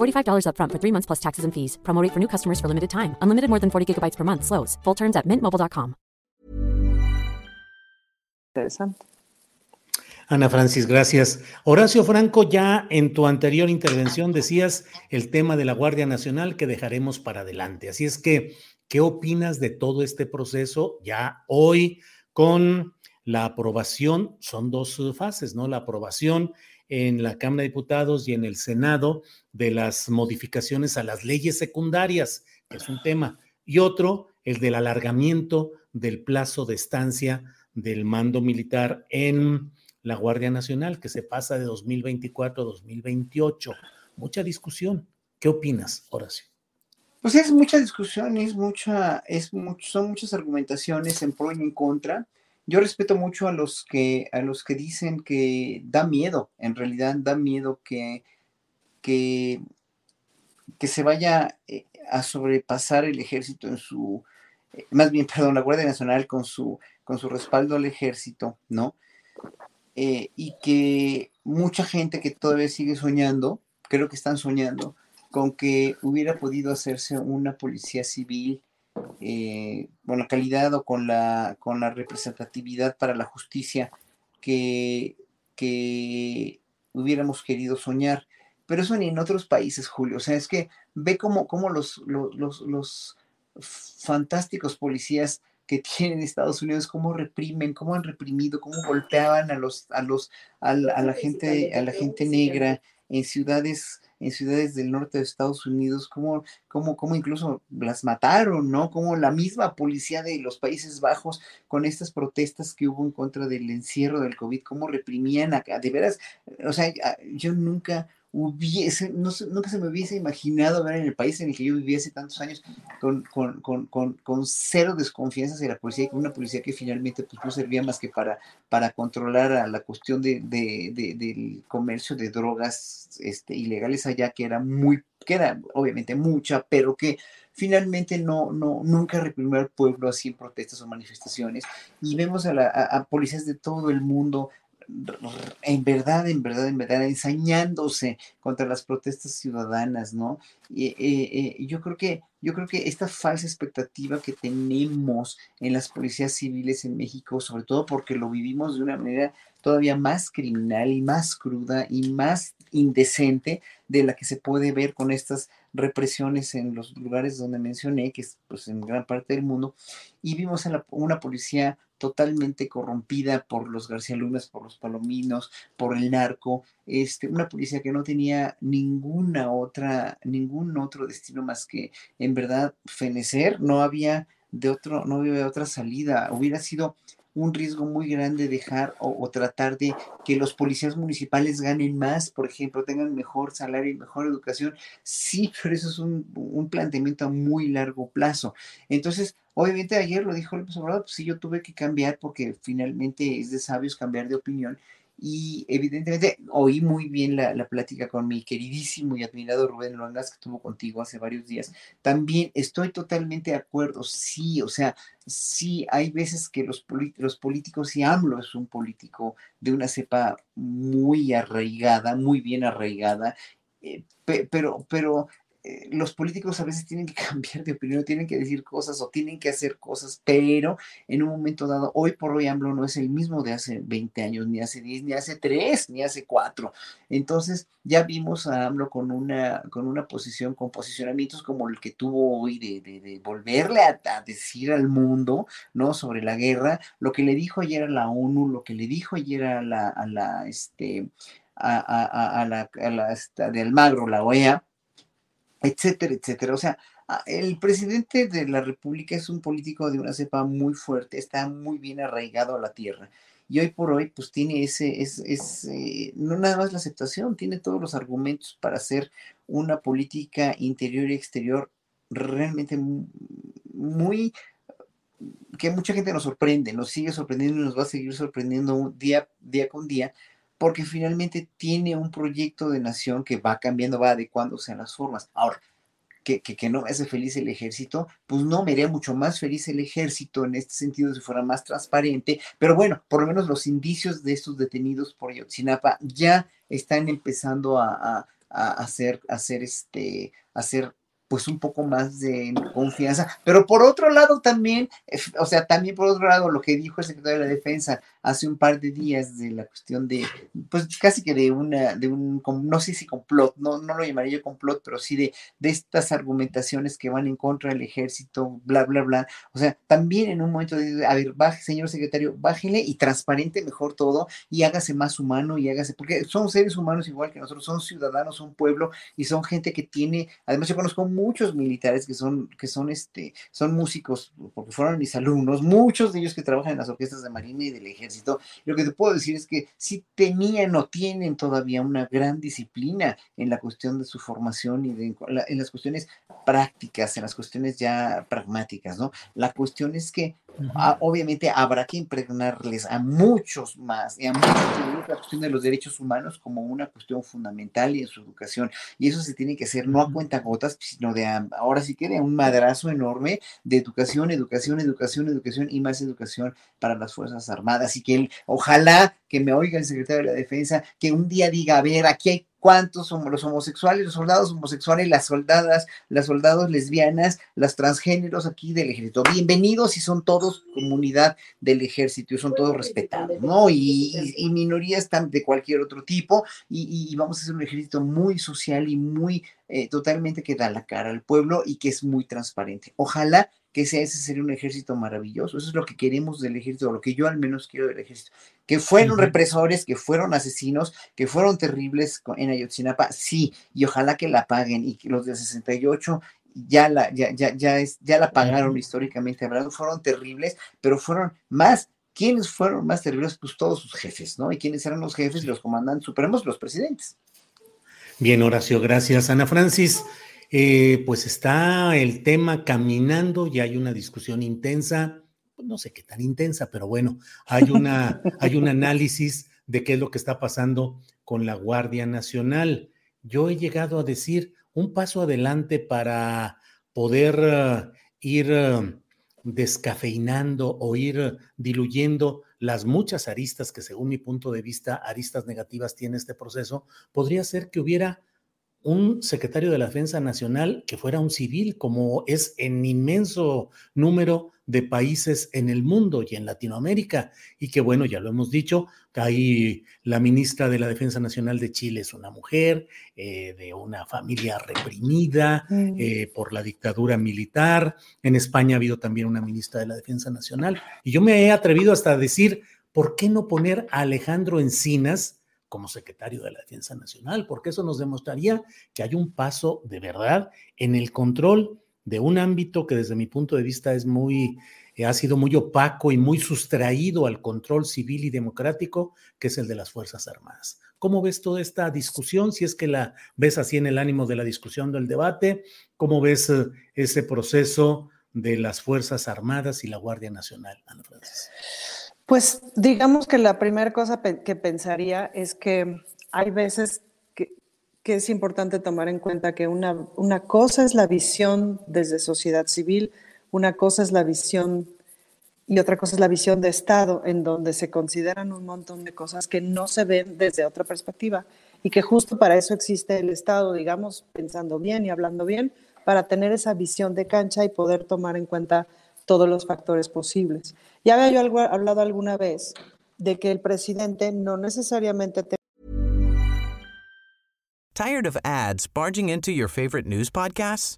$45 upfront for three months plus taxes and fees. Promo rate for new customers for limited time. Unlimited more than 40 gigabytes per month. Slows. Full terms at mintmobile.com. Interesante. Ana Francis, gracias. Horacio Franco, ya en tu anterior intervención decías el tema de la Guardia Nacional que dejaremos para adelante. Así es que, ¿qué opinas de todo este proceso ya hoy con la aprobación? Son dos fases, ¿no? La aprobación en la Cámara de Diputados y en el Senado de las modificaciones a las leyes secundarias, que es un tema, y otro, el del alargamiento del plazo de estancia del mando militar en la Guardia Nacional, que se pasa de 2024 a 2028. Mucha discusión. ¿Qué opinas, Horacio? Pues es mucha discusión, es mucha, es mucho, son muchas argumentaciones en pro y en contra yo respeto mucho a los que a los que dicen que da miedo, en realidad da miedo que, que, que se vaya eh, a sobrepasar el ejército en su, eh, más bien, perdón, la Guardia Nacional con su, con su respaldo al ejército, ¿no? Eh, y que mucha gente que todavía sigue soñando, creo que están soñando, con que hubiera podido hacerse una policía civil eh, con la calidad o con la, con la representatividad para la justicia que, que hubiéramos querido soñar. Pero eso ni en otros países, Julio. O sea, es que ve cómo, los, los, los, fantásticos policías que tienen Estados Unidos, cómo reprimen, cómo han reprimido, cómo golpeaban a los, a los, a la gente, a la gente negra en ciudades en ciudades del norte de Estados Unidos, cómo, cómo, cómo incluso las mataron, ¿no? Como la misma policía de los Países Bajos con estas protestas que hubo en contra del encierro del COVID, cómo reprimían acá, de veras, o sea, yo nunca hubiese, no, nunca se me hubiese imaginado ver en el país en el que yo hace tantos años con, con, con, con cero desconfianza hacia la policía, con una policía que finalmente pues, no servía más que para, para controlar a la cuestión de, del comercio de drogas este, ilegales allá, que era muy, que era obviamente mucha, pero que finalmente no, no, nunca reprimió al pueblo así en protestas o manifestaciones. Y vemos a, la, a policías de todo el mundo en verdad, en verdad, en verdad, ensañándose contra las protestas ciudadanas, ¿no? Y, eh, eh, yo creo que yo creo que esta falsa expectativa que tenemos en las policías civiles en México, sobre todo porque lo vivimos de una manera todavía más criminal y más cruda y más indecente de la que se puede ver con estas represiones en los lugares donde mencioné, que es pues, en gran parte del mundo, y vimos a una policía totalmente corrompida por los García Lunas, por los Palominos, por el narco, este, una policía que no tenía ninguna otra, ningún otro destino más que en verdad fenecer, no había de otro, no había otra salida, hubiera sido un riesgo muy grande dejar o, tratar de que los policías municipales ganen más, por ejemplo, tengan mejor salario y mejor educación. Sí, pero eso es un, un planteamiento a muy largo plazo. Entonces, obviamente ayer lo dijo López Obrador, pues sí, yo tuve que cambiar porque finalmente es de sabios cambiar de opinión y evidentemente oí muy bien la, la, plática con mi queridísimo y admirado Rubén Luangas que tuvo contigo hace varios días. También estoy totalmente de acuerdo, sí, o sea, sí hay veces que los, los políticos, y AMLO es un político de una cepa muy arraigada, muy bien arraigada, eh, pero, pero eh, los políticos a veces tienen que cambiar de opinión, tienen que decir cosas o tienen que hacer cosas, pero en un momento dado, hoy por hoy AMLO no es el mismo de hace 20 años, ni hace 10, ni hace 3, ni hace 4. Entonces, ya vimos a AMLO con una, con una posición, con posicionamientos como el que tuvo hoy de, de, volverle a, decir al mundo, ¿no? Sobre la guerra, lo que le dijo ayer a la ONU, lo que le dijo ayer a la, a la, este, a, a, la, a la, de Almagro, la OEA, etcétera, etcétera. O sea, el presidente de la República es un político de una cepa muy fuerte, está muy bien arraigado a la tierra. Y hoy por hoy, pues tiene ese, es, es eh, no nada más la aceptación, tiene todos los argumentos para hacer una política interior y exterior realmente muy, que mucha gente nos sorprende, nos sigue sorprendiendo y nos va a seguir sorprendiendo día, día con día, porque finalmente tiene un proyecto de nación que va cambiando, va adecuándose a las formas. Ahora, que, que, no me hace feliz el ejército, pues no, me haría mucho más feliz el ejército en este sentido si fuera más transparente, pero bueno, por lo menos los indicios de estos detenidos por Yotzinapa ya están empezando a, a, hacer, hacer, este, hacer pues un poco más de confianza. Pero por otro lado también, o sea, también por otro lado, lo que dijo el secretario de la Defensa hace un par de días de la cuestión de, pues casi que de una, de un, no sé si complot, no, no lo llamaría yo complot, pero sí de, de estas argumentaciones que van en contra del ejército, bla, bla, bla. O sea, también en un momento de, a ver, baje, señor secretario, bájele y transparente mejor todo y hágase más humano y hágase, porque son seres humanos igual que nosotros, son ciudadanos, son pueblo y son gente que tiene, además yo conozco muchos militares que son, que son, este, son músicos, porque fueron mis alumnos, muchos de ellos que trabajan en las orquestas de Marina y del Ejército. Lo que te puedo decir es que sí tenían o tienen todavía una gran disciplina en la cuestión de su formación y de, en las cuestiones prácticas, en las cuestiones ya pragmáticas, ¿no? La cuestión es que Ah, obviamente habrá que impregnarles a muchos más y a muchos la cuestión de los derechos humanos como una cuestión fundamental y en su educación. Y eso se tiene que hacer no a cuenta gotas, sino de ahora sí que de un madrazo enorme de educación, educación, educación, educación y más educación para las Fuerzas Armadas. Y que él, ojalá que me oiga el secretario de la Defensa, que un día diga, a ver, aquí hay cuántos somos los homosexuales, los soldados homosexuales, las soldadas, las soldados lesbianas, las transgéneros aquí del ejército. Bienvenidos y son todos comunidad del ejército y son todos respetados, ¿no? Y, minorías de cualquier otro tipo y, vamos a hacer un ejército muy social y muy eh, totalmente que da la cara al pueblo y que es muy transparente. Ojalá que ese sería un ejército maravilloso. Eso es lo que queremos del ejército, lo que yo al menos quiero del ejército. Que fueron represores, que fueron asesinos, que fueron terribles en Ayotzinapa, sí, y ojalá que la paguen y que los de 68 ya la, ya, ya, ya, es, ya la pagaron históricamente hablando, fueron terribles, pero fueron más. ¿Quiénes fueron más terribles? Pues todos sus jefes, ¿no? ¿Y quiénes eran los jefes los comandantes supremos? Los presidentes. Bien, Horacio, gracias. Ana Francis, eh, pues está el tema caminando y hay una discusión intensa, pues no sé qué tan intensa, pero bueno, hay, una, hay un análisis de qué es lo que está pasando con la Guardia Nacional. Yo he llegado a decir un paso adelante para poder eh, ir eh, descafeinando o ir diluyendo las muchas aristas que según mi punto de vista, aristas negativas tiene este proceso, podría ser que hubiera un secretario de la Defensa Nacional que fuera un civil, como es en inmenso número de países en el mundo y en Latinoamérica. Y que bueno, ya lo hemos dicho, ahí la ministra de la Defensa Nacional de Chile es una mujer eh, de una familia reprimida mm. eh, por la dictadura militar. En España ha habido también una ministra de la Defensa Nacional. Y yo me he atrevido hasta a decir, ¿por qué no poner a Alejandro Encinas? Como secretario de la Defensa Nacional, porque eso nos demostraría que hay un paso de verdad en el control de un ámbito que desde mi punto de vista es muy, eh, ha sido muy opaco y muy sustraído al control civil y democrático, que es el de las Fuerzas Armadas. ¿Cómo ves toda esta discusión? Si es que la ves así en el ánimo de la discusión del debate, ¿cómo ves eh, ese proceso de las Fuerzas Armadas y la Guardia Nacional, Ana? Pues digamos que la primera cosa que pensaría es que hay veces que, es importante tomar en cuenta que una, una, cosa es la visión desde sociedad civil, una cosa es la visión y otra cosa es la visión de Estado, en donde se consideran un montón de cosas que no se ven desde otra perspectiva. y que justo para eso existe el Estado, digamos, pensando bien y hablando bien, para tener esa visión de cancha y poder tomar en cuenta todos los factores posibles. Ya había yo hablado alguna vez de que el presidente no necesariamente te Tired of ads barging into your favorite news podcasts?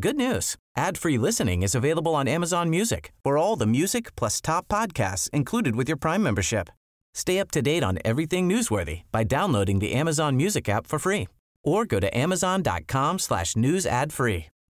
Good news. Ad-free listening is available on Amazon Music. For all the music plus top podcasts included with your Prime membership. Stay up to date on everything newsworthy by downloading the Amazon Music app for free or go to amazon.com slash news ad free.